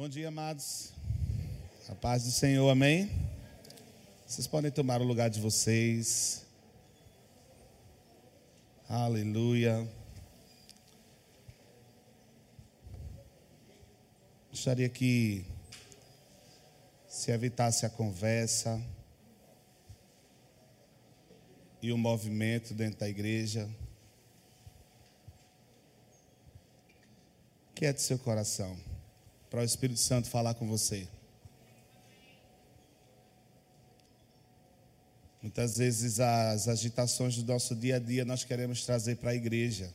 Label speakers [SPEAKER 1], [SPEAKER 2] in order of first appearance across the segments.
[SPEAKER 1] Bom dia, amados. A paz do Senhor, amém? Vocês podem tomar o lugar de vocês. Aleluia. Gostaria que se evitasse a conversa e o movimento dentro da igreja. Quiete seu coração para o Espírito Santo falar com você. Muitas vezes as agitações do nosso dia a dia nós queremos trazer para a igreja.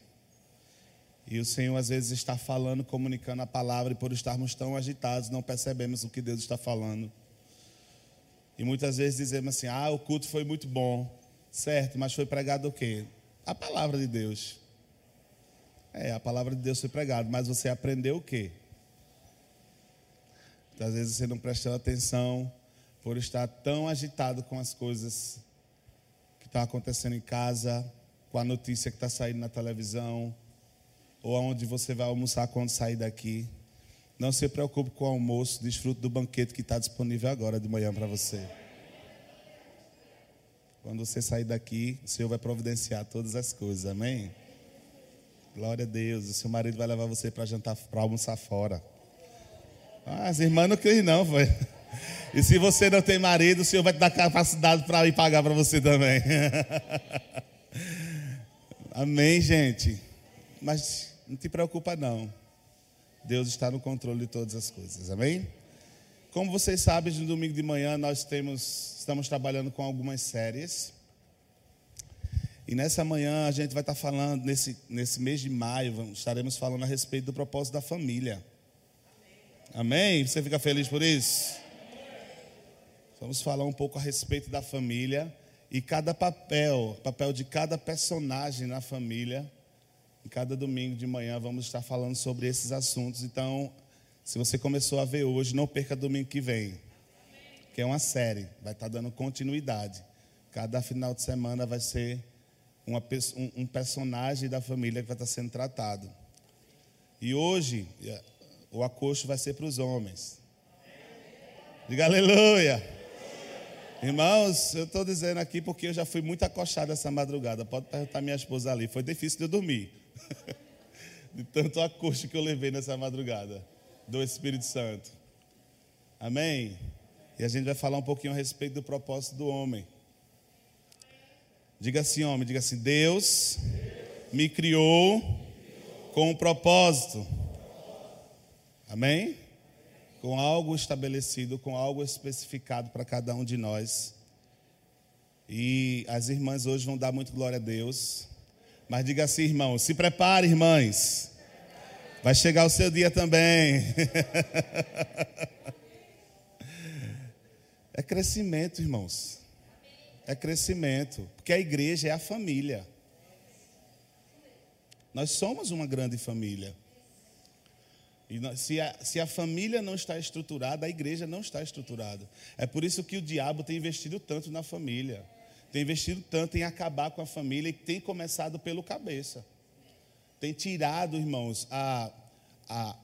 [SPEAKER 1] E o Senhor às vezes está falando, comunicando a palavra, e por estarmos tão agitados, não percebemos o que Deus está falando. E muitas vezes dizemos assim: ah, o culto foi muito bom, certo, mas foi pregado o quê? A palavra de Deus. É, a palavra de Deus foi pregada, mas você aprendeu o quê? Às vezes você não prestou atenção por estar tão agitado com as coisas que estão acontecendo em casa, com a notícia que está saindo na televisão, ou aonde você vai almoçar quando sair daqui. Não se preocupe com o almoço, desfrute do banquete que está disponível agora de manhã para você. Quando você sair daqui, o Senhor vai providenciar todas as coisas, amém? Glória a Deus. O seu marido vai levar você para jantar, para almoçar fora. Ah, as irmãs não creem, não, foi. E se você não tem marido, o Senhor vai te dar capacidade para ir pagar para você também. Amém, gente. Mas não te preocupa, não. Deus está no controle de todas as coisas. Amém? Como vocês sabem, no domingo de manhã nós temos, estamos trabalhando com algumas séries. E nessa manhã a gente vai estar falando, nesse, nesse mês de maio, estaremos falando a respeito do propósito da família. Amém? Você fica feliz por isso? Vamos falar um pouco a respeito da família e cada papel, papel de cada personagem na família. Em cada domingo de manhã vamos estar falando sobre esses assuntos. Então, se você começou a ver hoje, não perca domingo que vem. Que é uma série, vai estar dando continuidade. Cada final de semana vai ser uma, um, um personagem da família que vai estar sendo tratado. E hoje, o acosto vai ser para os homens. Diga aleluia. Irmãos, eu estou dizendo aqui porque eu já fui muito acostado essa madrugada. Pode perguntar minha esposa ali. Foi difícil de eu dormir. de tanto acosto que eu levei nessa madrugada. Do Espírito Santo. Amém? E a gente vai falar um pouquinho a respeito do propósito do homem. Diga assim, homem, diga assim: Deus me criou com um propósito. Amém? Com algo estabelecido, com algo especificado para cada um de nós. E as irmãs hoje vão dar muito glória a Deus. Mas diga assim, irmão, se prepare, irmãs. Vai chegar o seu dia também. é crescimento, irmãos. É crescimento. Porque a igreja é a família. Nós somos uma grande família. E se a, se a família não está estruturada, a igreja não está estruturada. É por isso que o diabo tem investido tanto na família, tem investido tanto em acabar com a família e tem começado pelo cabeça. Tem tirado, irmãos, a, a,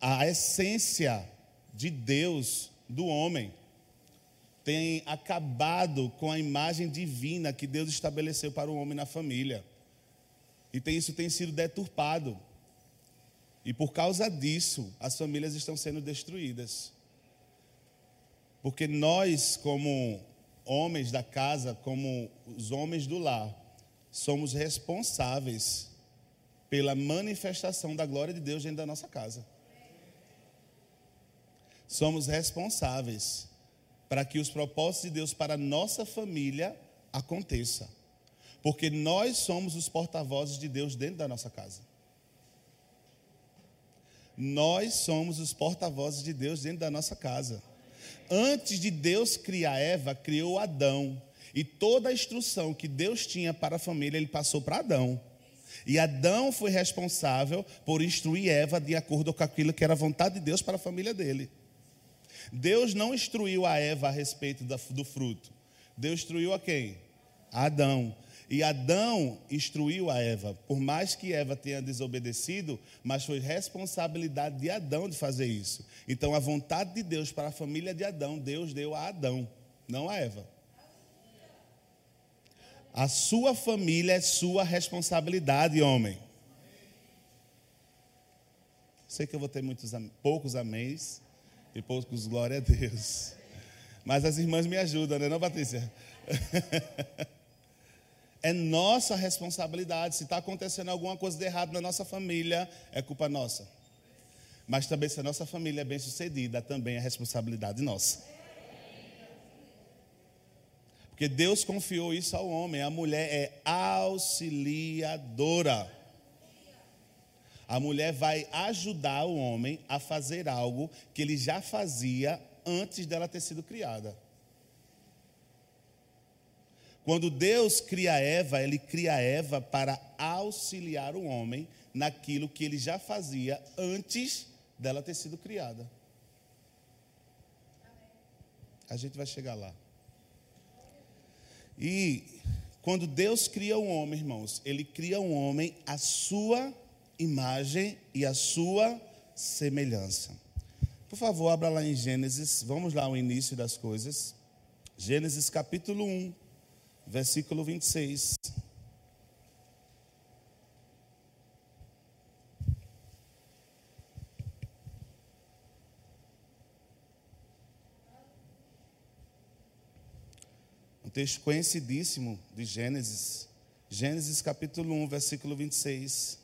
[SPEAKER 1] a essência de Deus do homem. Tem acabado com a imagem divina que Deus estabeleceu para o homem na família. E tem, isso tem sido deturpado. E por causa disso, as famílias estão sendo destruídas. Porque nós, como homens da casa, como os homens do lar, somos responsáveis pela manifestação da glória de Deus dentro da nossa casa. Somos responsáveis para que os propósitos de Deus para a nossa família aconteça. Porque nós somos os porta-vozes de Deus dentro da nossa casa. Nós somos os porta-vozes de Deus dentro da nossa casa. Antes de Deus criar Eva, criou Adão. E toda a instrução que Deus tinha para a família, ele passou para Adão. E Adão foi responsável por instruir Eva de acordo com aquilo que era a vontade de Deus para a família dele. Deus não instruiu a Eva a respeito do fruto. Deus instruiu a quem? A Adão. E Adão instruiu a Eva. Por mais que Eva tenha desobedecido, mas foi responsabilidade de Adão de fazer isso. Então, a vontade de Deus para a família de Adão, Deus deu a Adão, não a Eva. A sua família é sua responsabilidade, homem. Sei que eu vou ter muitos, poucos améns e poucos glória a Deus. Mas as irmãs me ajudam, né, não, Patrícia? é nossa responsabilidade. Se está acontecendo alguma coisa de errado na nossa família, é culpa nossa. Mas também, se a nossa família é bem sucedida, também é responsabilidade nossa. Porque Deus confiou isso ao homem. A mulher é auxiliadora. A mulher vai ajudar o homem a fazer algo que ele já fazia antes dela ter sido criada. Quando Deus cria Eva, ele cria Eva para auxiliar o homem naquilo que ele já fazia antes dela ter sido criada. A gente vai chegar lá. E quando Deus cria um homem, irmãos, ele cria um homem à sua imagem e à sua semelhança. Por favor, abra lá em Gênesis, vamos lá ao início das coisas. Gênesis capítulo 1 versículo 26. Um texto conhecidíssimo de Gênesis. Gênesis capítulo 1, versículo 26.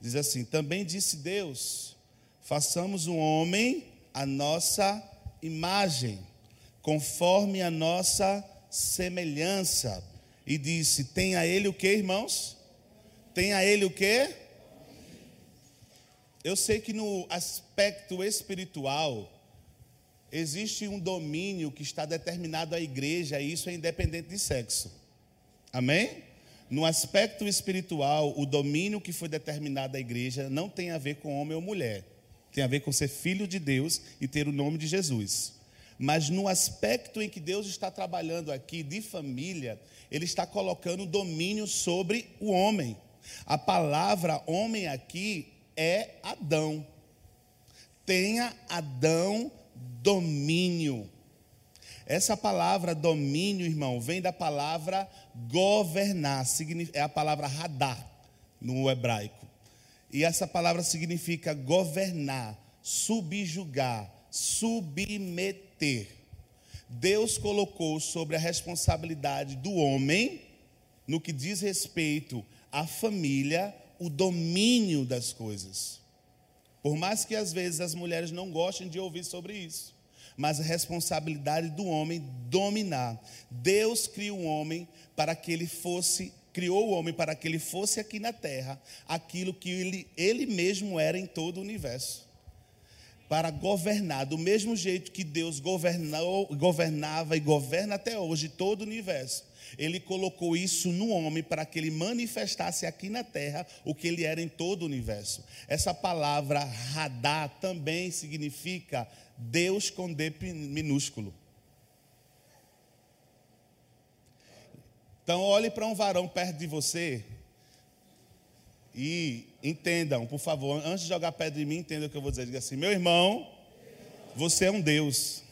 [SPEAKER 1] Diz assim: Também disse Deus: façamos um homem a nossa imagem, conforme a nossa semelhança. E disse: Tem a ele o que, irmãos? Tem a ele o que? Eu sei que no aspecto espiritual existe um domínio que está determinado à igreja, e isso é independente de sexo. Amém? No aspecto espiritual, o domínio que foi determinado à igreja não tem a ver com homem ou mulher. Tem a ver com ser filho de Deus e ter o nome de Jesus. Mas no aspecto em que Deus está trabalhando aqui de família, Ele está colocando domínio sobre o homem. A palavra homem aqui é Adão. Tenha Adão domínio. Essa palavra domínio, irmão, vem da palavra governar, é a palavra radar no hebraico. E essa palavra significa governar, subjugar, submeter. Deus colocou sobre a responsabilidade do homem, no que diz respeito à família, o domínio das coisas. Por mais que às vezes as mulheres não gostem de ouvir sobre isso, mas a responsabilidade do homem dominar. Deus criou o homem para que ele fosse, criou o homem para que ele fosse aqui na terra aquilo que ele, ele mesmo era em todo o universo para governar, do mesmo jeito que Deus governou, governava e governa até hoje todo o universo. Ele colocou isso no homem para que ele manifestasse aqui na terra o que ele era em todo o universo. Essa palavra radar também significa Deus com D minúsculo. Então, olhe para um varão perto de você e entendam, por favor, antes de jogar pedra em mim, entenda o que eu vou dizer. Diga assim: meu irmão, você é um Deus.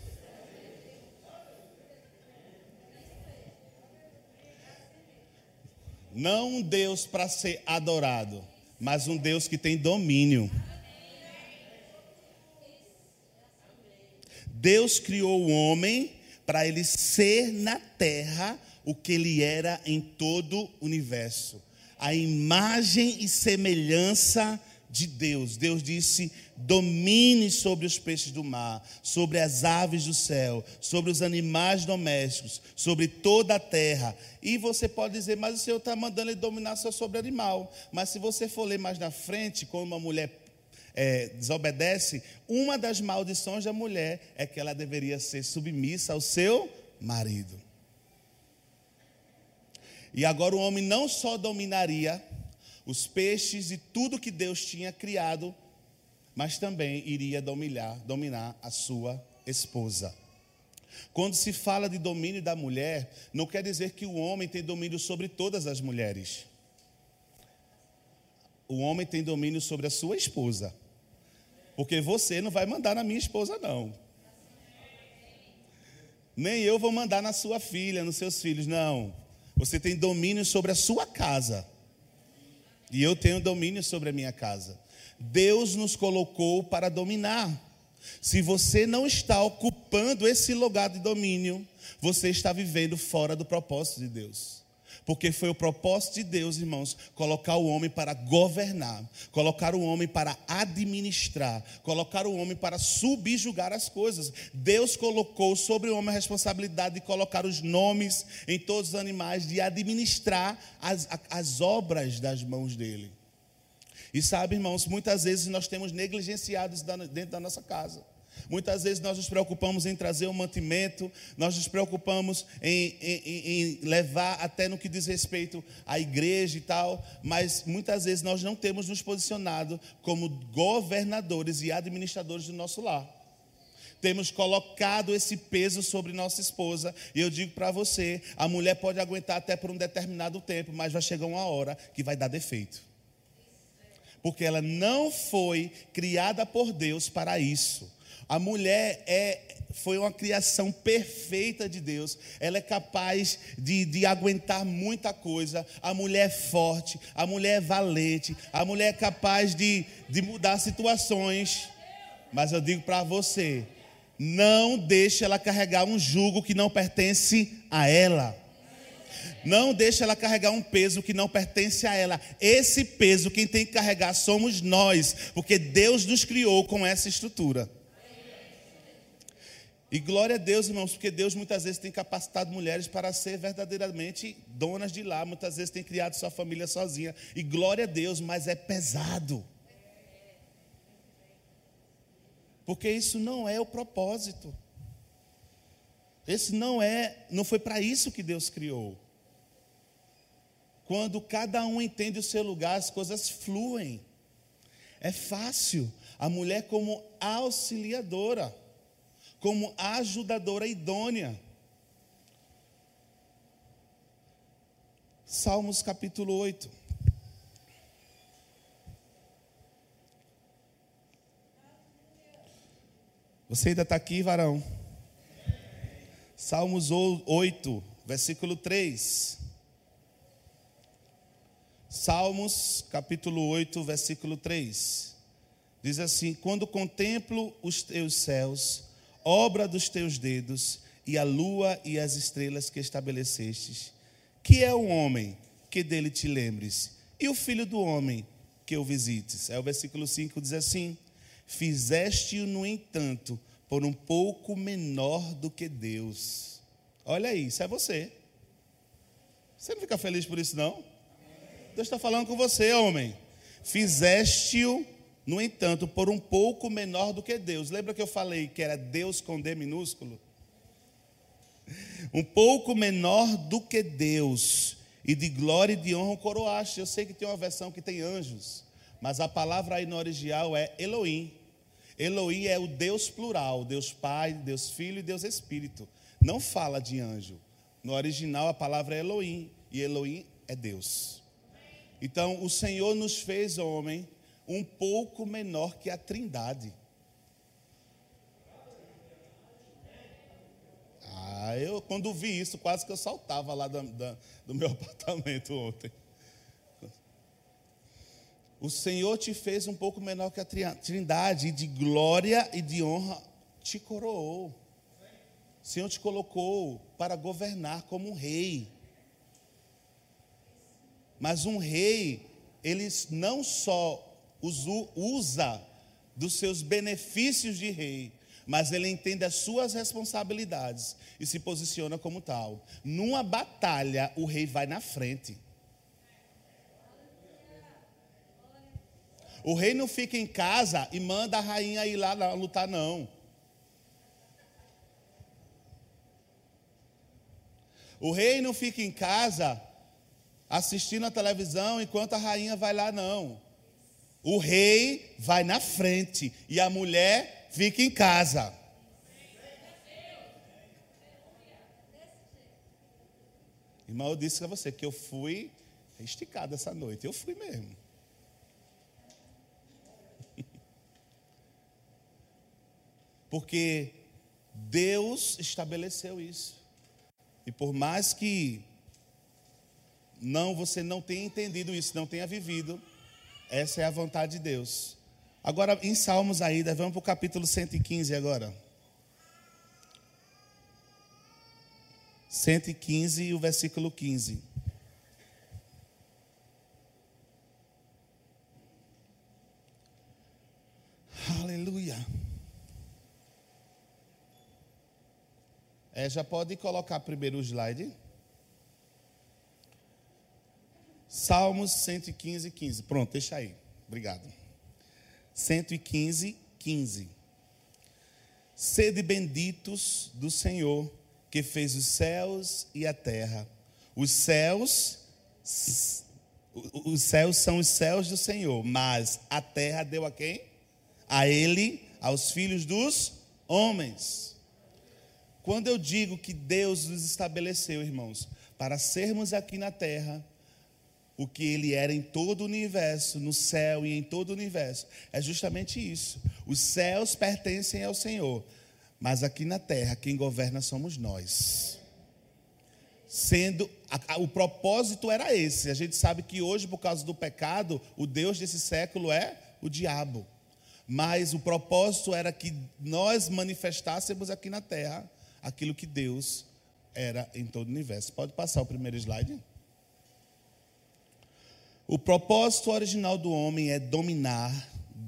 [SPEAKER 1] Não um Deus para ser adorado, mas um Deus que tem domínio. Deus criou o homem para ele ser na terra o que ele era em todo o universo a imagem e semelhança de Deus. Deus disse: domine sobre os peixes do mar, sobre as aves do céu, sobre os animais domésticos, sobre toda a terra. E você pode dizer, mas o Senhor está mandando ele dominar só sobre animal. Mas se você for ler mais na frente, quando uma mulher é, desobedece, uma das maldições da mulher é que ela deveria ser submissa ao seu marido. E agora o homem não só dominaria os peixes e tudo que Deus tinha criado, mas também iria dominar, dominar a sua esposa. Quando se fala de domínio da mulher, não quer dizer que o homem tem domínio sobre todas as mulheres. O homem tem domínio sobre a sua esposa. Porque você não vai mandar na minha esposa, não. Nem eu vou mandar na sua filha, nos seus filhos, não. Você tem domínio sobre a sua casa. E eu tenho domínio sobre a minha casa. Deus nos colocou para dominar. Se você não está ocupando esse lugar de domínio, você está vivendo fora do propósito de Deus. Porque foi o propósito de Deus, irmãos, colocar o homem para governar, colocar o homem para administrar, colocar o homem para subjugar as coisas. Deus colocou sobre o homem a responsabilidade de colocar os nomes em todos os animais, de administrar as, as obras das mãos dele. E sabe, irmãos, muitas vezes nós temos negligenciados dentro da nossa casa. Muitas vezes nós nos preocupamos em trazer o mantimento, nós nos preocupamos em, em, em, levar até no que diz respeito à igreja e tal, mas muitas vezes nós não temos nos posicionado como governadores e administradores do nosso lar. Temos colocado esse peso sobre nossa esposa, e eu digo para você: a mulher pode aguentar até por um determinado tempo, mas vai chegar uma hora que vai dar defeito porque ela não foi criada por Deus para isso. A mulher é, foi uma criação perfeita de Deus. Ela é capaz de, de aguentar muita coisa. A mulher é forte, a mulher é valente, a mulher é capaz de, de mudar situações. Mas eu digo para você: não deixe ela carregar um jugo que não pertence a ela. Não deixe ela carregar um peso que não pertence a ela. Esse peso, quem tem que carregar somos nós, porque Deus nos criou com essa estrutura. E glória a Deus, irmãos, porque Deus muitas vezes tem capacitado mulheres para ser verdadeiramente donas de lá, muitas vezes tem criado sua família sozinha. E glória a Deus, mas é pesado. Porque isso não é o propósito. Esse não é, não foi para isso que Deus criou. Quando cada um entende o seu lugar, as coisas fluem. É fácil. A mulher, como auxiliadora, como ajudadora idônea. Salmos capítulo 8. Você ainda está aqui, varão? Salmos 8, versículo 3. Salmos, capítulo 8, versículo 3. Diz assim: Quando contemplo os teus céus, obra dos teus dedos, e a lua e as estrelas que estabelecestes, que é o homem que dele te lembres, e o filho do homem que o visites. É o versículo 5 diz assim: Fizeste-o, no entanto, por um pouco menor do que Deus. Olha aí, isso é você. Você não fica feliz por isso, não? Deus está falando com você, homem. Fizeste-o, no entanto, por um pouco menor do que Deus. Lembra que eu falei que era Deus com D minúsculo? Um pouco menor do que Deus. E de glória e de honra coroaste. Eu sei que tem uma versão que tem anjos. Mas a palavra aí no original é Elohim. Elohim é o Deus plural, Deus Pai, Deus Filho e Deus Espírito. Não fala de anjo. No original a palavra é Elohim e Elohim é Deus. Então, o Senhor nos fez homem um pouco menor que a Trindade. Ah, eu quando vi isso, quase que eu saltava lá do, do meu apartamento ontem. O Senhor te fez um pouco menor que a Trindade, e de glória e de honra te coroou. O Senhor te colocou para governar como um rei. Mas um rei, ele não só usa dos seus benefícios de rei, mas ele entende as suas responsabilidades e se posiciona como tal. Numa batalha, o rei vai na frente. O rei não fica em casa e manda a rainha ir lá lutar, não. O rei não fica em casa assistindo a televisão enquanto a rainha vai lá, não. O rei vai na frente e a mulher fica em casa. Irmão, eu disse a você que eu fui esticado essa noite. Eu fui mesmo. Porque Deus estabeleceu isso. E por mais que não você não tenha entendido isso, não tenha vivido, essa é a vontade de Deus. Agora, em Salmos ainda, vamos para o capítulo 115 agora. 115 e o versículo 15. Aleluia. É, já pode colocar primeiro o slide. Salmos 115, 15. Pronto, deixa aí. Obrigado. 115, 15. Sede benditos do Senhor, que fez os céus e a terra. Os céus, os céus são os céus do Senhor, mas a terra deu a quem? A ele, aos filhos dos homens. Quando eu digo que Deus nos estabeleceu, irmãos, para sermos aqui na terra, o que ele era em todo o universo, no céu e em todo o universo. É justamente isso. Os céus pertencem ao Senhor, mas aqui na terra quem governa somos nós. Sendo a, a, o propósito era esse. A gente sabe que hoje por causa do pecado, o deus desse século é o diabo. Mas o propósito era que nós manifestássemos aqui na terra aquilo que Deus era em todo o universo. Pode passar o primeiro slide? O propósito original do homem é dominar,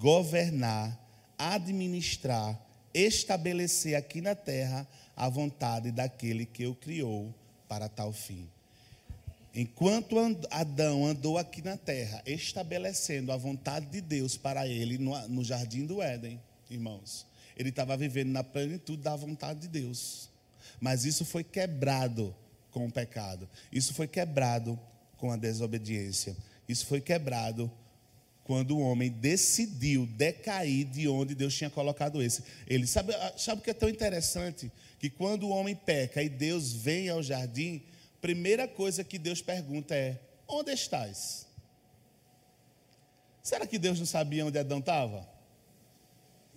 [SPEAKER 1] governar, administrar, estabelecer aqui na terra a vontade daquele que o criou para tal fim. Enquanto Adão andou aqui na terra, estabelecendo a vontade de Deus para ele no, jardim do Éden, irmãos, ele estava vivendo na plenitude da vontade de Deus. Mas isso foi quebrado com o pecado, isso foi quebrado com a desobediência. Isso foi quebrado quando o homem decidiu decair de onde Deus tinha colocado esse. Ele sabe, sabe o que é tão interessante? Que quando o homem peca e Deus vem ao jardim, primeira coisa que Deus pergunta é: onde estás? Será que Deus não sabia onde Adão estava?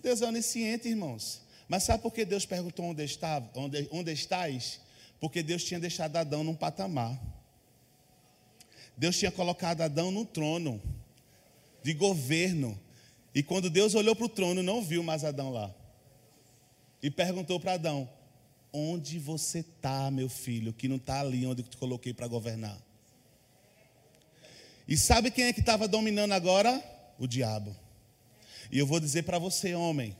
[SPEAKER 1] Deus é onisciente, irmãos. Mas sabe por que Deus perguntou onde estava, onde, onde estás? Porque Deus tinha deixado Adão num patamar. Deus tinha colocado Adão no trono de governo. E quando Deus olhou para o trono, não viu mais Adão lá. E perguntou para Adão: Onde você está, meu filho, que não está ali onde eu te coloquei para governar? E sabe quem é que estava dominando agora? O diabo. E eu vou dizer para você, homem: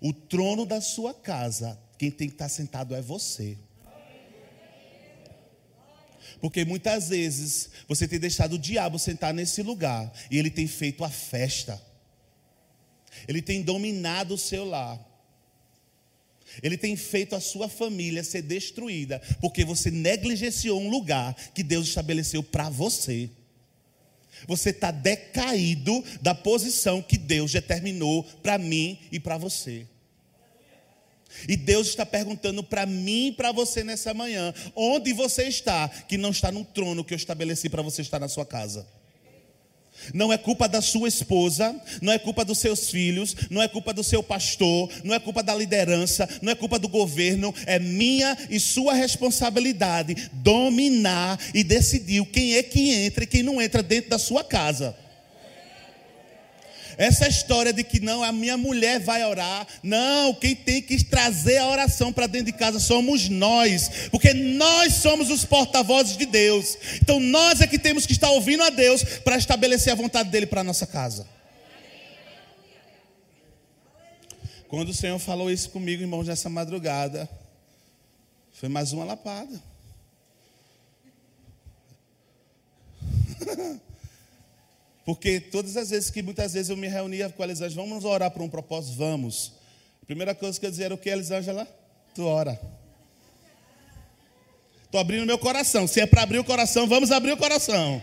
[SPEAKER 1] o trono da sua casa, quem tem que estar tá sentado é você. Porque muitas vezes você tem deixado o diabo sentar nesse lugar e ele tem feito a festa. Ele tem dominado o seu lar. Ele tem feito a sua família ser destruída porque você negligenciou um lugar que Deus estabeleceu para você. Você está decaído da posição que Deus determinou para mim e para você. E Deus está perguntando para mim e para você nessa manhã: onde você está, que não está no trono que eu estabeleci para você estar na sua casa? Não é culpa da sua esposa, não é culpa dos seus filhos, não é culpa do seu pastor, não é culpa da liderança, não é culpa do governo, é minha e sua responsabilidade dominar e decidir quem é que entra e quem não entra dentro da sua casa. Essa história de que não, a minha mulher vai orar. Não, quem tem que trazer a oração para dentro de casa somos nós. Porque nós somos os porta-vozes de Deus. Então nós é que temos que estar ouvindo a Deus para estabelecer a vontade dele para a nossa casa. Quando o Senhor falou isso comigo, irmãos, nessa madrugada, foi mais uma lapada. Porque todas as vezes que muitas vezes eu me reunia com a Elisângela, vamos orar por um propósito? Vamos. A primeira coisa que eu dizia era o que, Elisângela? Tu ora. Estou abrindo meu coração. Se é para abrir o coração, vamos abrir o coração.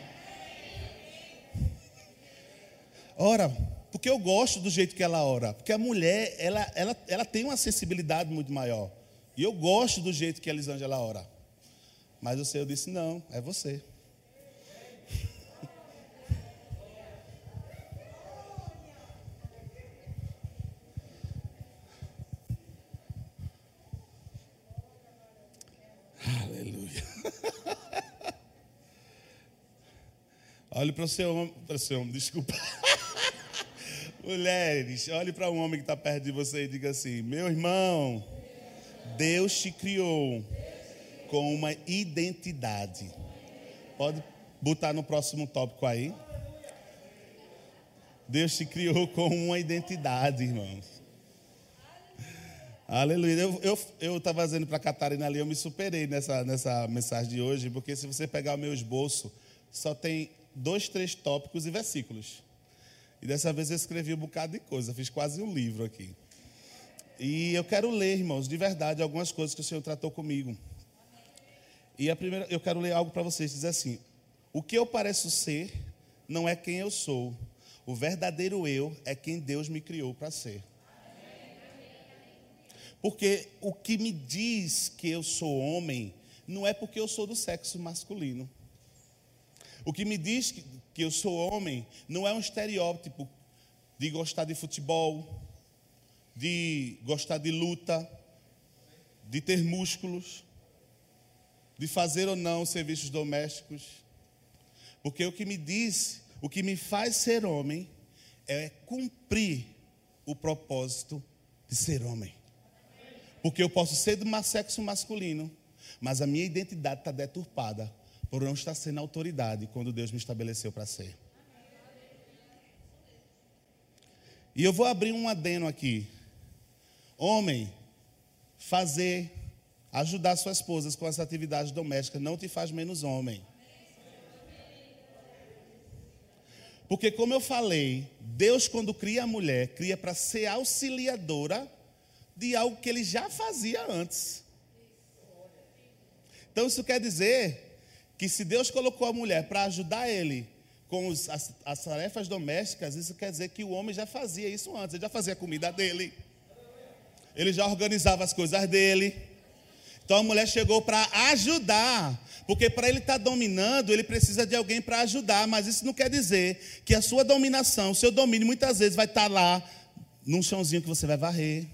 [SPEAKER 1] Ora, porque eu gosto do jeito que ela ora. Porque a mulher, ela, ela, ela tem uma sensibilidade muito maior. E eu gosto do jeito que a Elisângela ora. Mas o Senhor disse: Não, é você. Olhe para o seu homem, para o seu homem, desculpa. Mulheres, olhe para um homem que está perto de você e diga assim: Meu irmão, Deus te criou com uma identidade. Pode botar no próximo tópico aí. Deus te criou com uma identidade, irmãos. Aleluia. Eu estava dizendo para a Catarina ali, eu me superei nessa, nessa mensagem de hoje, porque se você pegar o meu esboço, só tem dois, três tópicos e versículos. E dessa vez eu escrevi um bocado de coisa, fiz quase um livro aqui. E eu quero ler, irmãos, de verdade, algumas coisas que o Senhor tratou comigo. E a primeira, eu quero ler algo para vocês, diz assim: O que eu pareço ser não é quem eu sou. O verdadeiro eu é quem Deus me criou para ser. Porque o que me diz que eu sou homem não é porque eu sou do sexo masculino. O que me diz que, eu sou homem não é um estereótipo de gostar de futebol, de gostar de luta, de ter músculos, de fazer ou não serviços domésticos. Porque o que me diz, o que me faz ser homem é cumprir o propósito de ser homem. Porque eu posso ser do sexo masculino, mas a minha identidade está deturpada por não estar sendo autoridade quando Deus me estabeleceu para ser. E eu vou abrir um adeno aqui. Homem, fazer, ajudar sua esposa com as atividades domésticas não te faz menos homem. Porque, como eu falei, Deus, quando cria a mulher, cria para ser auxiliadora de algo que ele já fazia antes. Então, isso quer dizer que se Deus colocou a mulher para ajudar ele com os, as, as, tarefas domésticas, isso quer dizer que o homem já fazia isso antes, ele já fazia a comida dele, ele já organizava as coisas dele. Então a mulher chegou para ajudar, porque para ele estar tá dominando, ele precisa de alguém para ajudar, mas isso não quer dizer que a sua dominação, o seu domínio, muitas vezes vai estar tá lá num chãozinho que você vai varrer,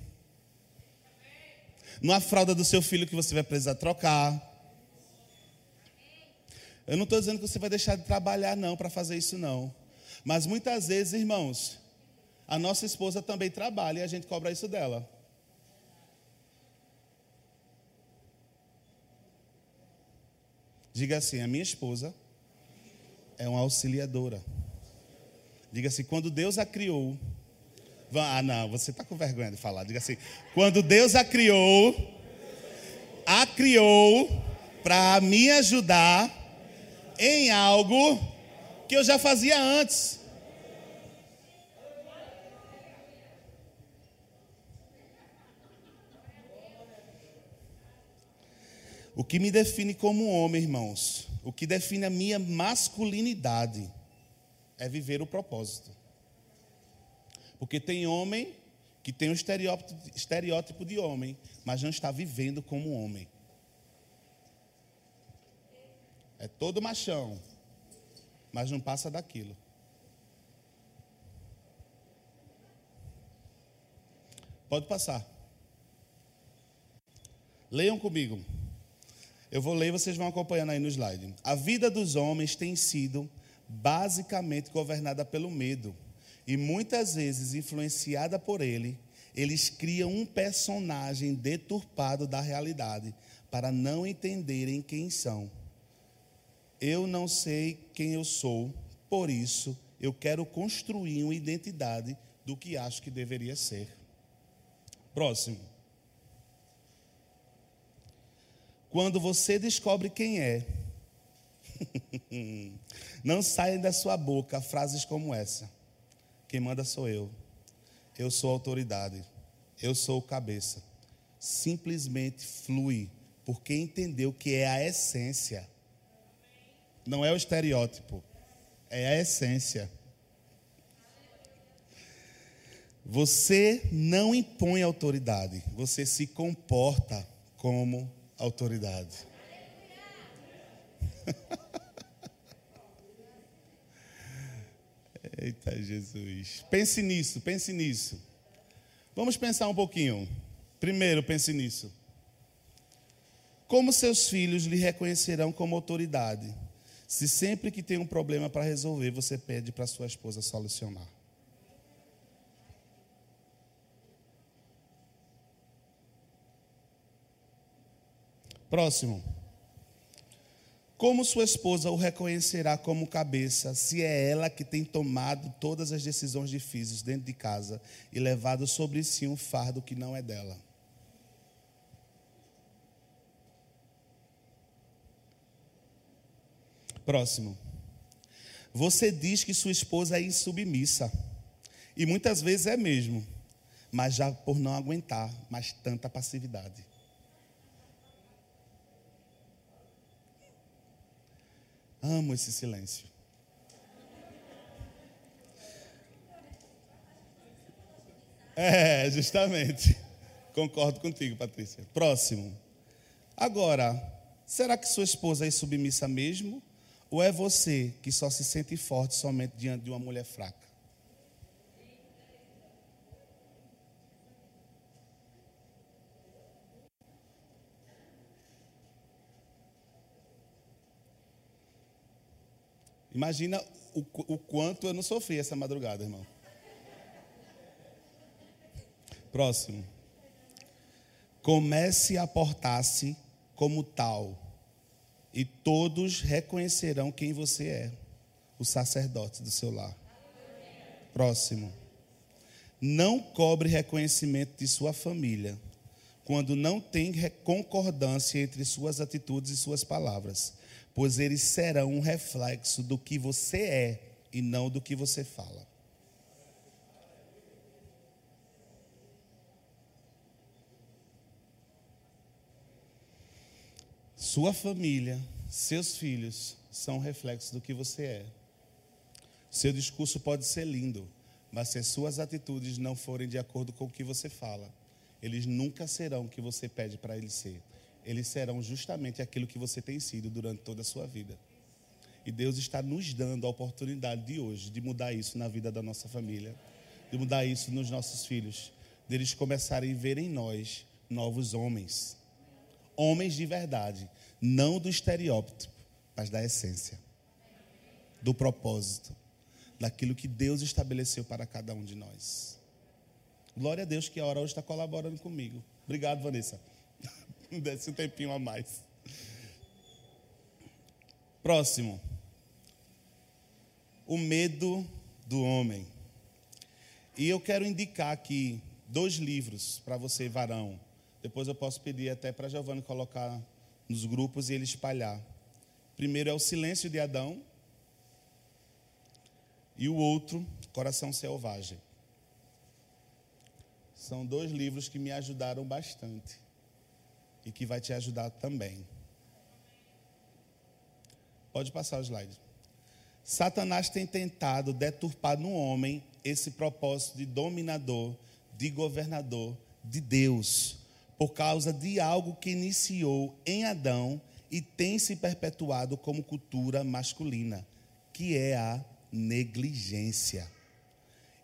[SPEAKER 1] numa fralda do seu filho que você vai precisar trocar eu não estou dizendo que você vai deixar de trabalhar, não, para fazer isso, não. Mas muitas vezes, irmãos, a nossa esposa também trabalha e a gente cobra isso dela. Diga assim: a minha esposa é uma auxiliadora. Diga assim: quando Deus a criou. Ah, não, você está com vergonha de falar. Diga assim: quando Deus a criou, a criou para me ajudar em algo que eu já fazia antes. O que me define como homem, irmãos, o que define a minha masculinidade é viver o propósito. Porque tem homem que tem um estereótipo, estereótipo de homem, mas não está vivendo como homem. É todo machão, mas não passa daquilo. Pode passar. Leiam comigo. Eu vou ler e vocês vão acompanhando aí no slide. A vida dos homens tem sido basicamente governada pelo medo. E muitas vezes, influenciada por ele, eles criam um personagem deturpado da realidade para não entenderem quem são. Eu não sei quem eu sou, por isso eu quero construir uma identidade do que acho que deveria ser. Próximo. Quando você descobre quem é, não saem da sua boca frases como essa: Quem manda sou eu, eu sou autoridade, eu sou cabeça. Simplesmente flui, porque entendeu que é a essência não é o estereótipo, é a essência. Você não impõe autoridade, você se comporta como autoridade. Eita Jesus. Pense nisso, pense nisso. Vamos pensar um pouquinho. Primeiro, pense nisso. Como seus filhos lhe reconhecerão como autoridade? Se sempre que tem um problema para resolver, você pede para sua esposa solucionar? Próximo. Como sua esposa o reconhecerá como cabeça, se é ela que tem tomado todas as decisões difíceis dentro de casa e levado sobre si um fardo que não é dela? Próximo. Você diz que sua esposa é insubmissa. E muitas vezes é mesmo. Mas já por não aguentar mais tanta passividade. Amo esse silêncio. É, justamente. Concordo contigo, Patrícia. Próximo. Agora, será que sua esposa é submissa mesmo? Ou é você que só se sente forte somente diante de uma mulher fraca? Imagina o, o quanto eu não sofri essa madrugada, irmão. Próximo. Comece a portar-se como tal, e todos reconhecerão quem você é, o sacerdote do seu lar. Próximo. Não cobre reconhecimento de sua família, quando não tem concordância entre suas atitudes e suas palavras pois eles serão um reflexo do que você é e não do que você fala. Sua família, seus filhos são um reflexo do que você é. Seu discurso pode ser lindo, mas se as suas atitudes não forem de acordo com o que você fala, eles nunca serão o que você pede para eles ser eles serão justamente aquilo que você tem sido durante toda a sua vida. E Deus está nos dando a oportunidade de hoje de mudar isso na vida da nossa família, de mudar isso nos nossos filhos, deles começarem a ver em nós novos homens. Homens de verdade, não do estereótipo, mas da essência, do propósito, daquilo que Deus estabeleceu para cada um de nós. Glória a Deus que a hora hoje está colaborando comigo. Obrigado, Vanessa. Desse um tempinho a mais. Próximo. O medo do homem. E eu quero indicar aqui dois livros para você, varão. Depois eu posso pedir até para Giovanni colocar nos grupos e ele espalhar. Primeiro é O Silêncio de Adão. E o outro, Coração Selvagem. São dois livros que me ajudaram bastante e que vai te ajudar também. Pode passar o slide. Satanás tem tentado deturpar no homem esse propósito de dominador, de governador de Deus, por causa de algo que iniciou em Adão e tem se perpetuado como cultura masculina, que é a negligência.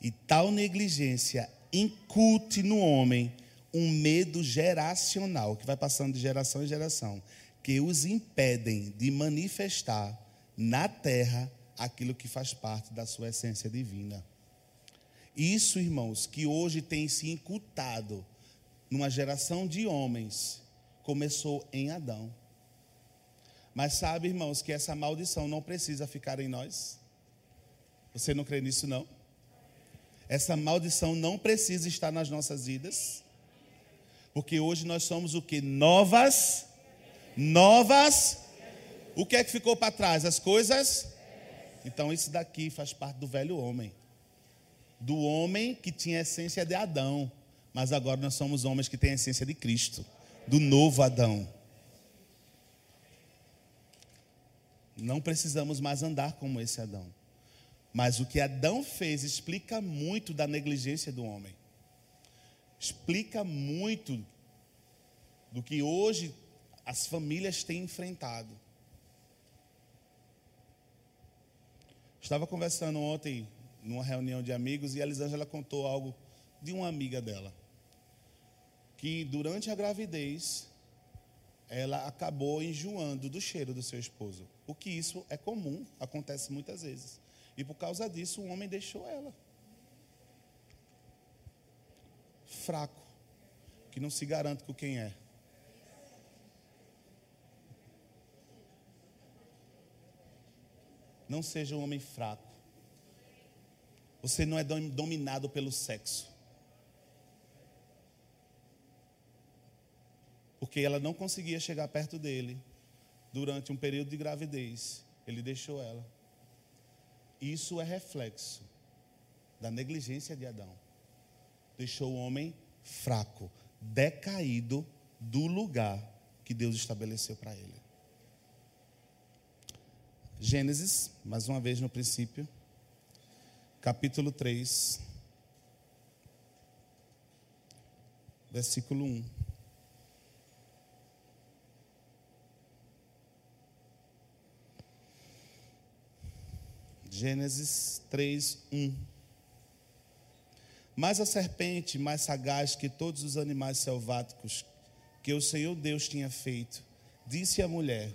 [SPEAKER 1] E tal negligência incute no homem um medo geracional, que vai passando de geração em geração, que os impedem de manifestar na terra aquilo que faz parte da sua essência divina. Isso, irmãos, que hoje tem se incutado numa geração de homens, começou em Adão. Mas sabe, irmãos, que essa maldição não precisa ficar em nós? Você não crê nisso, não? Essa maldição não precisa estar nas nossas vidas. Porque hoje nós somos o que? Novas, novas. O que é que ficou para trás? As coisas. Então isso daqui faz parte do velho homem. Do homem que tinha a essência de Adão. Mas agora nós somos homens que têm a essência de Cristo. Do novo Adão. Não precisamos mais andar como esse Adão. Mas o que Adão fez explica muito da negligência do homem explica muito do que hoje as famílias têm enfrentado. Estava conversando ontem numa reunião de amigos e a Elisângela contou algo de uma amiga dela. Que durante a gravidez, ela acabou enjoando do cheiro do seu esposo. O que isso é comum, acontece muitas vezes. E por causa disso, o homem deixou ela. Fraco, que não se garante com quem é. Não seja um homem fraco. Você não é dominado pelo sexo. Porque ela não conseguia chegar perto dele durante um período de gravidez. Ele deixou ela. Isso é reflexo da negligência de Adão. Deixou o homem fraco, decaído do lugar que Deus estabeleceu para ele. Gênesis, mais uma vez no princípio, capítulo 3, versículo 1. Gênesis 3, 1. Mas a serpente, mais sagaz que todos os animais selváticos que o Senhor Deus tinha feito, disse à mulher: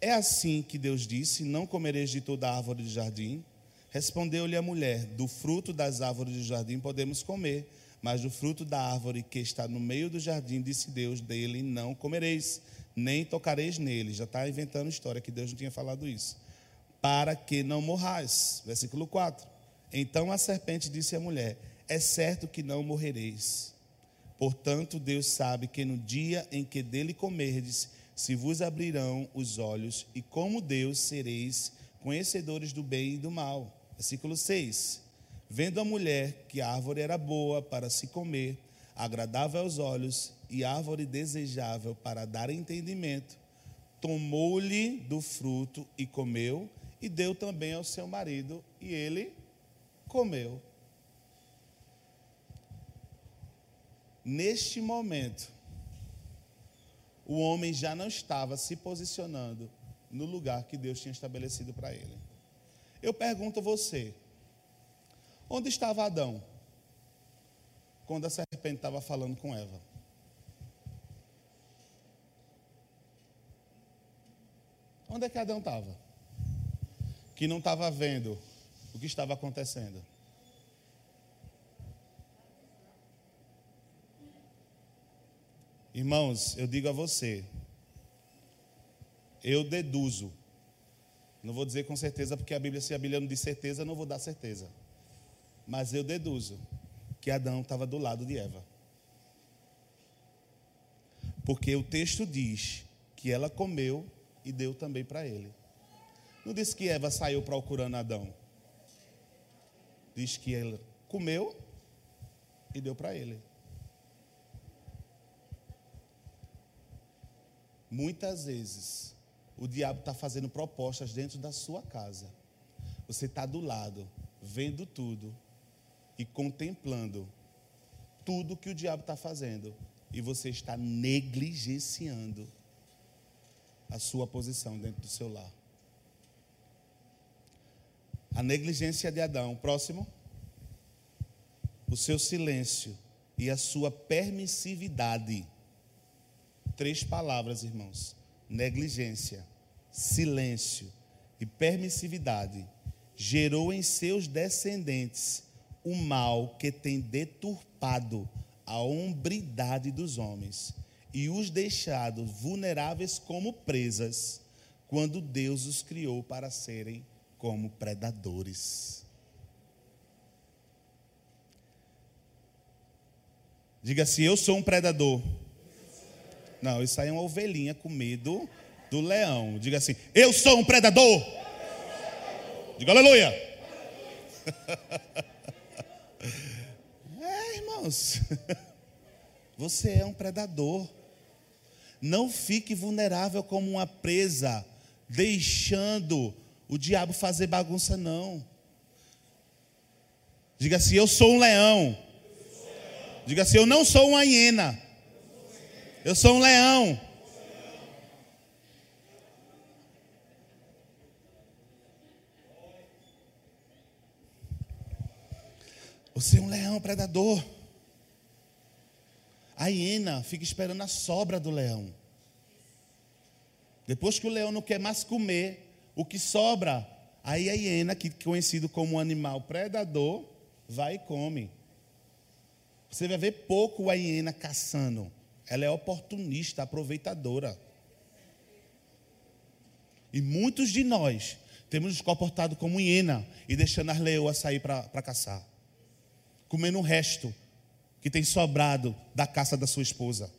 [SPEAKER 1] é assim que Deus disse: Não comereis de toda árvore do jardim. Respondeu-lhe a mulher: Do fruto das árvores do jardim podemos comer, mas do fruto da árvore que está no meio do jardim, disse Deus: Dele não comereis, nem tocareis nele. Já está inventando história que Deus não tinha falado isso. Para que não morrais. Versículo 4. Então a serpente disse à mulher: É certo que não morrereis. Portanto, Deus sabe que no dia em que dele comerdes, se vos abrirão os olhos, e como Deus sereis conhecedores do bem e do mal. Versículo 6. Vendo a mulher que a árvore era boa para se comer, agradável aos olhos e árvore desejável para dar entendimento, tomou-lhe do fruto e comeu, e deu também ao seu marido, e ele comeu. Neste momento, o homem já não estava se posicionando no lugar que Deus tinha estabelecido para ele. Eu pergunto a você: onde estava Adão quando a serpente estava falando com Eva? Onde é que Adão estava? Que não estava vendo o que estava acontecendo. Irmãos, eu digo a você, eu deduzo, não vou dizer com certeza, porque a Bíblia, se a Bíblia não diz certeza, não vou dar certeza. Mas eu deduzo que Adão estava do lado de Eva. Porque o texto diz que ela comeu e deu também para ele. Não diz que Eva saiu procurando Adão. Diz que ela comeu e deu para ele. Muitas vezes, o diabo está fazendo propostas dentro da sua casa. Você está do lado, vendo tudo e contemplando tudo que o diabo está fazendo. E você está negligenciando a sua posição dentro do seu lar. A negligência de Adão. Próximo. O seu silêncio e a sua permissividade Três palavras, irmãos: negligência, silêncio e permissividade gerou em seus descendentes o mal que tem deturpado a hombridade dos homens e os deixado vulneráveis como presas, quando Deus os criou para serem como predadores. Diga assim: Eu sou um predador. Não, isso aí é uma ovelhinha com medo do leão. Diga assim: Eu sou um predador. Diga aleluia. É, irmãos. Você é um predador. Não fique vulnerável como uma presa, deixando o diabo fazer bagunça, não. Diga assim: Eu sou um leão. Diga assim: Eu não sou uma hiena. Eu sou um leão. Você é um leão predador. A hiena fica esperando a sobra do leão. Depois que o leão não quer mais comer, o que sobra, aí a hiena, que conhecido como animal predador, vai e come. Você vai ver pouco a hiena caçando. Ela é oportunista, aproveitadora. E muitos de nós temos nos comportado como hiena e deixando as leoas sair para caçar, comendo o resto que tem sobrado da caça da sua esposa.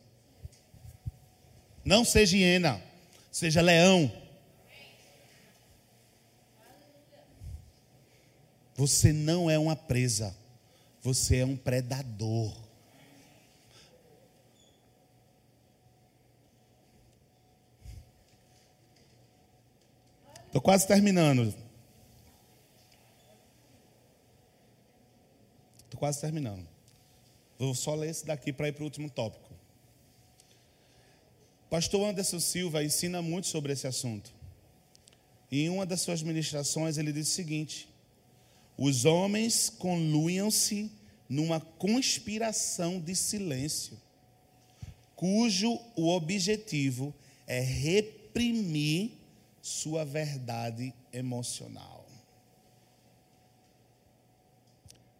[SPEAKER 1] Não seja hiena, seja leão. Você não é uma presa, você é um predador. Estou quase terminando. Estou quase terminando. Vou só ler esse daqui para ir para o último tópico. Pastor Anderson Silva ensina muito sobre esse assunto. E em uma das suas ministrações ele diz o seguinte: os homens conluiam-se numa conspiração de silêncio, cujo o objetivo é reprimir sua verdade emocional.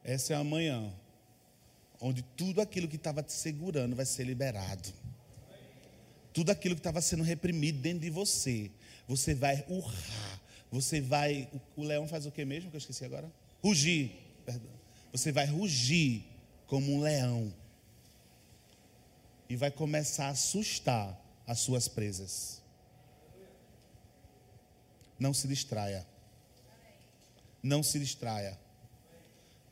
[SPEAKER 1] Essa é a manhã onde tudo aquilo que estava te segurando vai ser liberado. Tudo aquilo que estava sendo reprimido dentro de você, você vai urrar. Você vai. O, leão faz o que mesmo que eu esqueci agora? Rugir. Perdão. Você vai rugir como um leão. E vai começar a assustar as suas presas. Não se distraia. Não se distraia.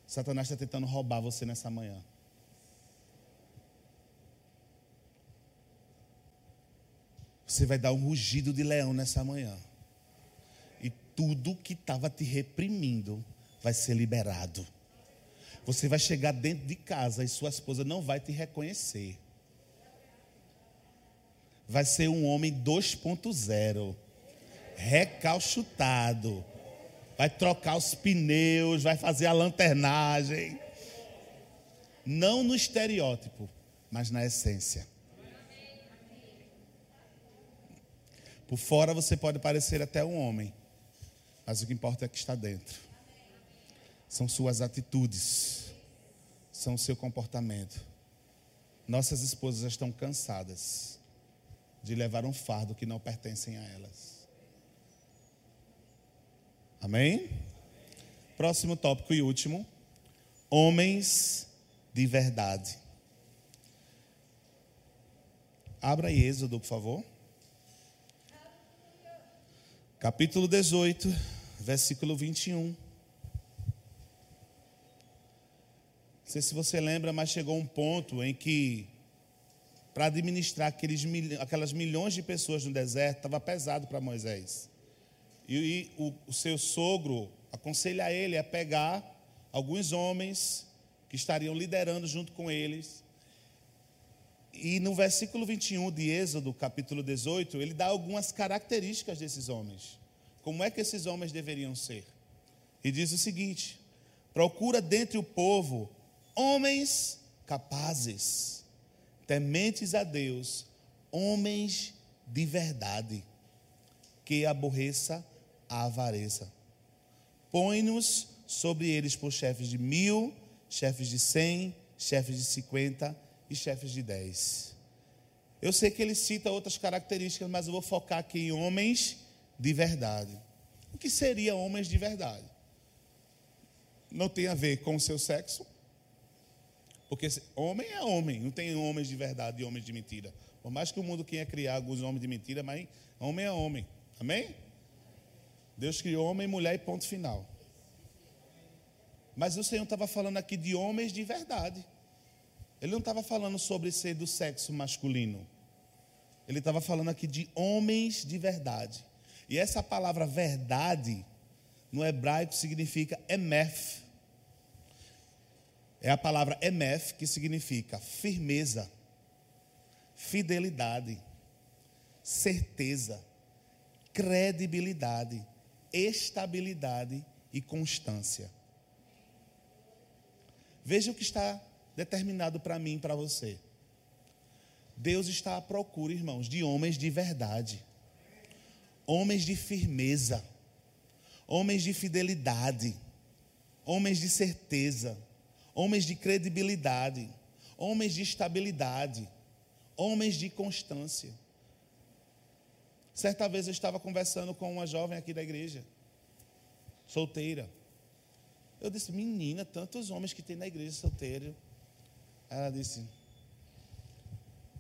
[SPEAKER 1] Satanás está tentando roubar você nessa manhã. Você vai dar um rugido de leão nessa manhã. E tudo que estava te reprimindo vai ser liberado. Você vai chegar dentro de casa e sua esposa não vai te reconhecer. Vai ser um homem 2.0 recalchutado. Vai trocar os pneus, vai fazer a lanternagem. Não no estereótipo, mas na essência. Por fora você pode parecer até um homem, mas o que importa é que está dentro. São suas atitudes, são o seu comportamento. Nossas esposas estão cansadas de levar um fardo que não pertencem a elas. Amém? Próximo tópico e último: homens de verdade. Abra aí Êxodo, por favor. Capítulo 18, versículo 21. Não sei se você lembra, mas chegou um ponto em que, para administrar aqueles, aquelas milhões de pessoas no deserto, estava pesado para Moisés. E, e o, o seu sogro aconselha ele a pegar alguns homens que estariam liderando junto com eles. E no versículo 21 de Êxodo, capítulo 18, ele dá algumas características desses homens. Como é que esses homens deveriam ser? E diz o seguinte: procura dentre o povo homens capazes, tementes a Deus, homens de verdade, que aborreça a avareza. Põe-nos sobre eles por chefes de mil, chefes de cem, chefes de cinquenta e chefes de dez. Eu sei que ele cita outras características, mas eu vou focar aqui em homens de verdade. O que seria homens de verdade? Não tem a ver com o seu sexo, porque homem é homem, não tem homens de verdade e homens de mentira. Por mais que o mundo queira criar alguns homens de mentira, mas homem é homem. Amém? Deus criou homem, mulher e ponto final. Mas o Senhor estava falando aqui de homens de verdade. Ele não estava falando sobre ser do sexo masculino. Ele estava falando aqui de homens de verdade. E essa palavra verdade, no hebraico, significa emef. É a palavra emef que significa firmeza, fidelidade, certeza, credibilidade estabilidade e constância. Veja o que está determinado para mim e para você. Deus está à procura, irmãos, de homens de verdade, homens de firmeza, homens de fidelidade, homens de certeza, homens de credibilidade, homens de estabilidade, homens de constância. Certa vez eu estava conversando com uma jovem aqui da igreja, solteira. Eu disse, menina, tantos homens que tem na igreja solteiro. Ela disse,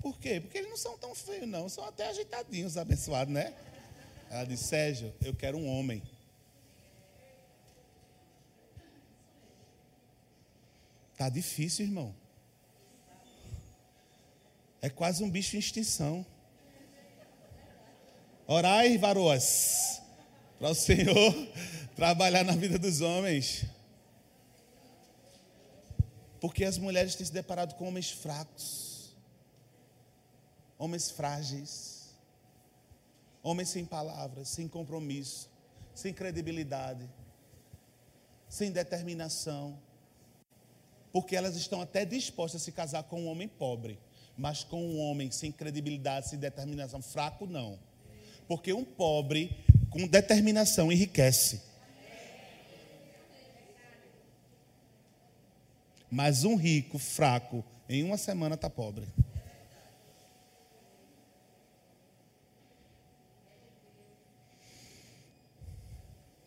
[SPEAKER 1] por quê? Porque eles não são tão feios, não, são até ajeitadinhos, abençoados, né? Ela disse, Sérgio, eu quero um homem. Tá difícil, irmão. É quase um bicho em extinção. Orai, varoas, para o Senhor trabalhar na vida dos homens. Porque as mulheres têm se deparado com homens fracos, homens frágeis, homens sem palavras, sem compromisso, sem credibilidade, sem determinação. Porque elas estão até dispostas a se casar com um homem pobre, mas com um homem sem credibilidade, sem determinação, fraco, não. Porque um pobre com determinação enriquece. Mas um rico, fraco, em uma semana está pobre.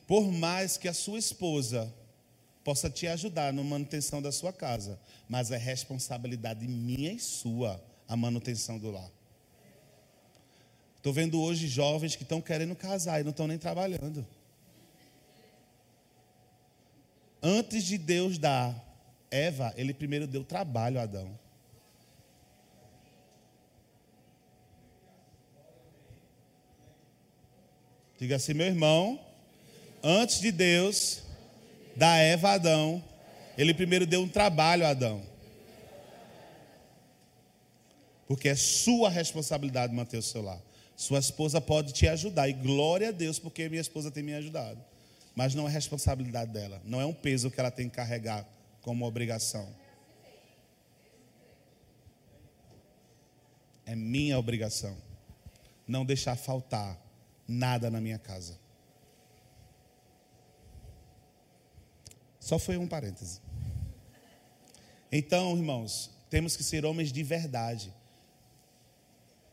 [SPEAKER 1] Por mais que a sua esposa possa te ajudar na manutenção da sua casa, mas é responsabilidade minha e sua a manutenção do lar. Estou vendo hoje jovens que estão querendo casar e não estão nem trabalhando. Antes de Deus dar Eva, ele primeiro deu trabalho a Adão. Diga assim, meu irmão, antes de Deus dar Eva a Adão, ele primeiro deu um trabalho a Adão. Porque é sua responsabilidade manter o seu lar. Sua esposa pode te ajudar. E glória a Deus, porque minha esposa tem me ajudado. Mas não é responsabilidade dela. Não é um peso que ela tem que carregar como obrigação. É minha obrigação. Não deixar faltar nada na minha casa. Só foi um parêntese. Então, irmãos, temos que ser homens de verdade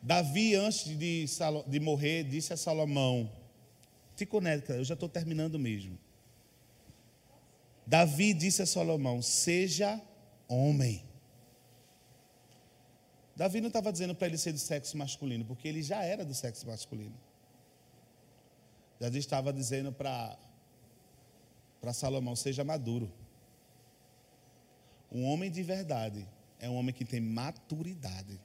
[SPEAKER 1] Davi, antes de, de morrer, disse a Salomão: Te conecta, eu já estou terminando mesmo. Davi disse a Salomão: Seja homem. Davi não estava dizendo para ele ser do sexo masculino, porque ele já era do sexo masculino. Davi estava dizendo para para Salomão: seja maduro. Um homem de verdade é um homem que tem maturidade.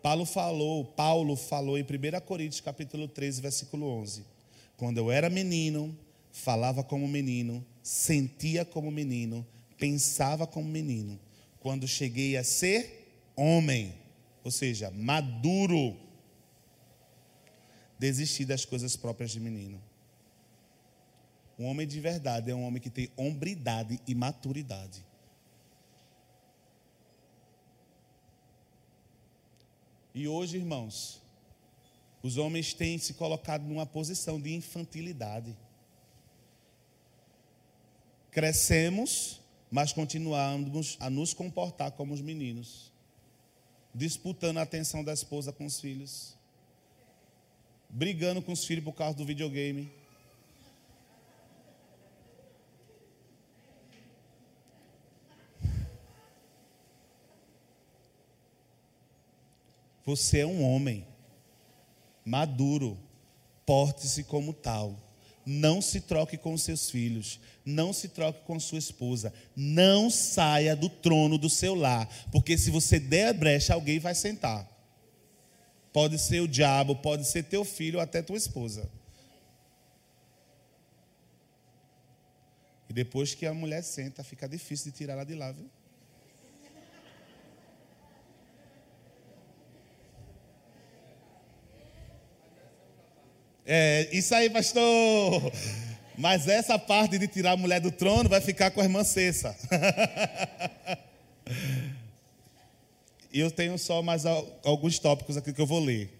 [SPEAKER 1] Paulo falou, Paulo falou em 1 Coríntios capítulo 13, versículo 11. Quando eu era menino, falava como menino, sentia como menino, pensava como menino. Quando cheguei a ser homem, ou seja, maduro, desisti das coisas próprias de menino. Um homem de verdade é um homem que tem hombridade e maturidade. E hoje, irmãos, os homens têm se colocado numa posição de infantilidade. Crescemos, mas continuamos a nos comportar como os meninos, disputando a atenção da esposa com os filhos, brigando com os filhos por causa do videogame. Você é um homem maduro, porte-se como tal. Não se troque com seus filhos, não se troque com sua esposa, não saia do trono do seu lar, porque se você der a brecha, alguém vai sentar. Pode ser o diabo, pode ser teu filho até tua esposa. E depois que a mulher senta, fica difícil de tirar ela de lá, viu? É, isso aí, pastor. Mas essa parte de tirar a mulher do trono vai ficar com a irmã Cessa. E eu tenho só mais alguns tópicos aqui que eu vou ler.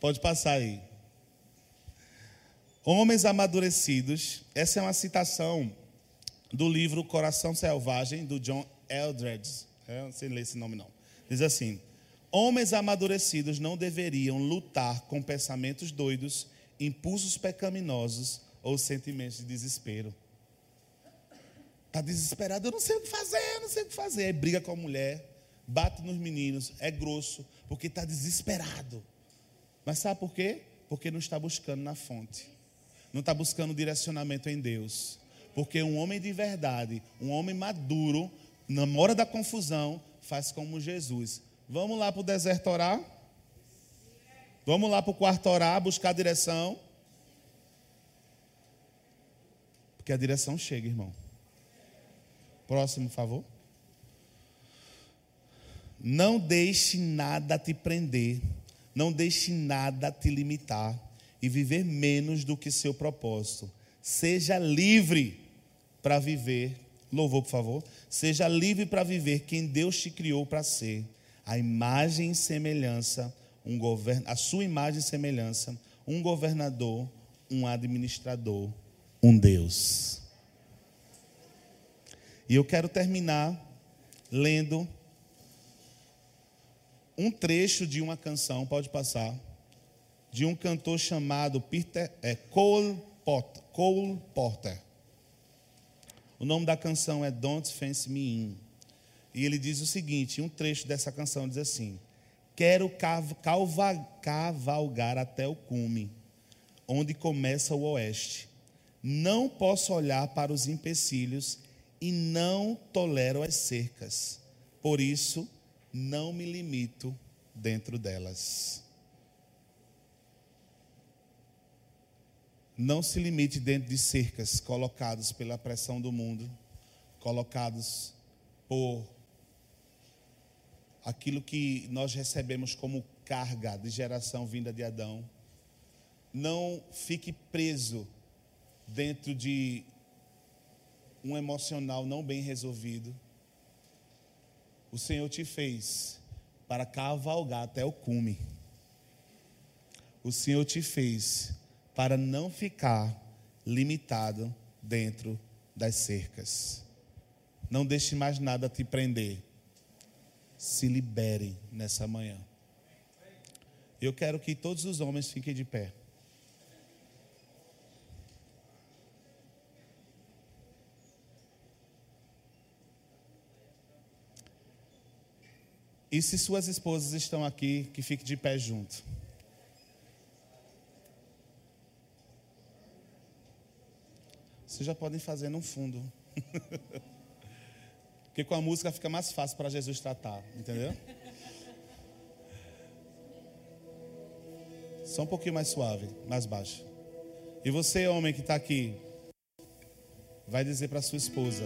[SPEAKER 1] Pode passar aí. Homens amadurecidos. Essa é uma citação do livro Coração Selvagem, do John Eldredge. Eu não sei ler esse nome, não. Diz assim: Homens amadurecidos não deveriam lutar com pensamentos doidos, impulsos pecaminosos ou sentimentos de desespero. Está desesperado, eu não sei o que fazer, eu não sei o que fazer. Aí briga com a mulher, bate nos meninos, é grosso, porque está desesperado. Mas sabe por quê? Porque não está buscando na fonte, não está buscando direcionamento em Deus. Porque um homem de verdade, um homem maduro, na hora da confusão, faz como Jesus. Vamos lá para o deserto orar? Vamos lá para o quarto orar, buscar a direção? Porque a direção chega, irmão. Próximo, por favor. Não deixe nada te prender, não deixe nada te limitar e viver menos do que seu propósito. Seja livre para viver, louvor, por favor. Seja livre para viver quem Deus te criou para ser. A imagem e semelhança, um govern... a sua imagem e semelhança, um governador, um administrador, um Deus. E eu quero terminar lendo um trecho de uma canção, pode passar, de um cantor chamado Peter, é, Cole, Cole Porter. O nome da canção é Don't Fence Me In. E ele diz o seguinte: um trecho dessa canção diz assim: Quero cavalgar até o cume, onde começa o oeste. Não posso olhar para os empecilhos e não tolero as cercas. Por isso, não me limito dentro delas. Não se limite dentro de cercas colocados pela pressão do mundo, colocados por aquilo que nós recebemos como carga de geração vinda de Adão. Não fique preso dentro de um emocional não bem resolvido o Senhor te fez para cavalgar até o cume. O Senhor te fez para não ficar limitado dentro das cercas. Não deixe mais nada te prender. Se libere nessa manhã. Eu quero que todos os homens fiquem de pé. E se suas esposas estão aqui, que fique de pé junto. Vocês já podem fazer no fundo. Porque com a música fica mais fácil para Jesus tratar, entendeu? Só um pouquinho mais suave, mais baixo. E você, homem que está aqui, vai dizer para sua esposa: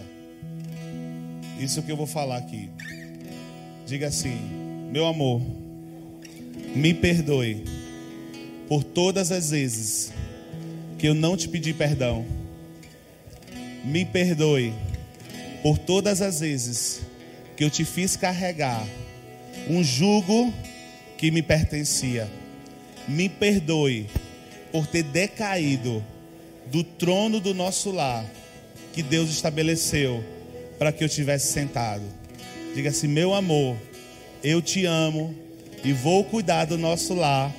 [SPEAKER 1] Isso que eu vou falar aqui. Diga assim: Meu amor, me perdoe por todas as vezes que eu não te pedi perdão. Me perdoe por todas as vezes que eu te fiz carregar um jugo que me pertencia. Me perdoe por ter decaído do trono do nosso lar que Deus estabeleceu para que eu tivesse sentado. Diga assim: meu amor, eu te amo e vou cuidar do nosso lar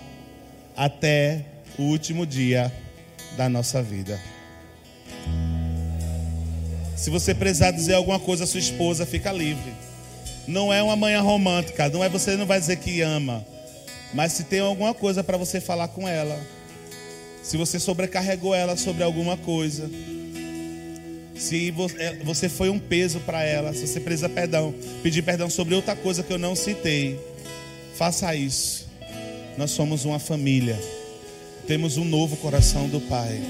[SPEAKER 1] até o último dia da nossa vida. Se você precisar dizer alguma coisa à sua esposa, fica livre. Não é uma manhã romântica, não é você não vai dizer que ama, mas se tem alguma coisa para você falar com ela, se você sobrecarregou ela sobre alguma coisa, se é, você foi um peso para ela, se você precisa perdão, pedir perdão sobre outra coisa que eu não citei, faça isso. Nós somos uma família, temos um novo coração do Pai.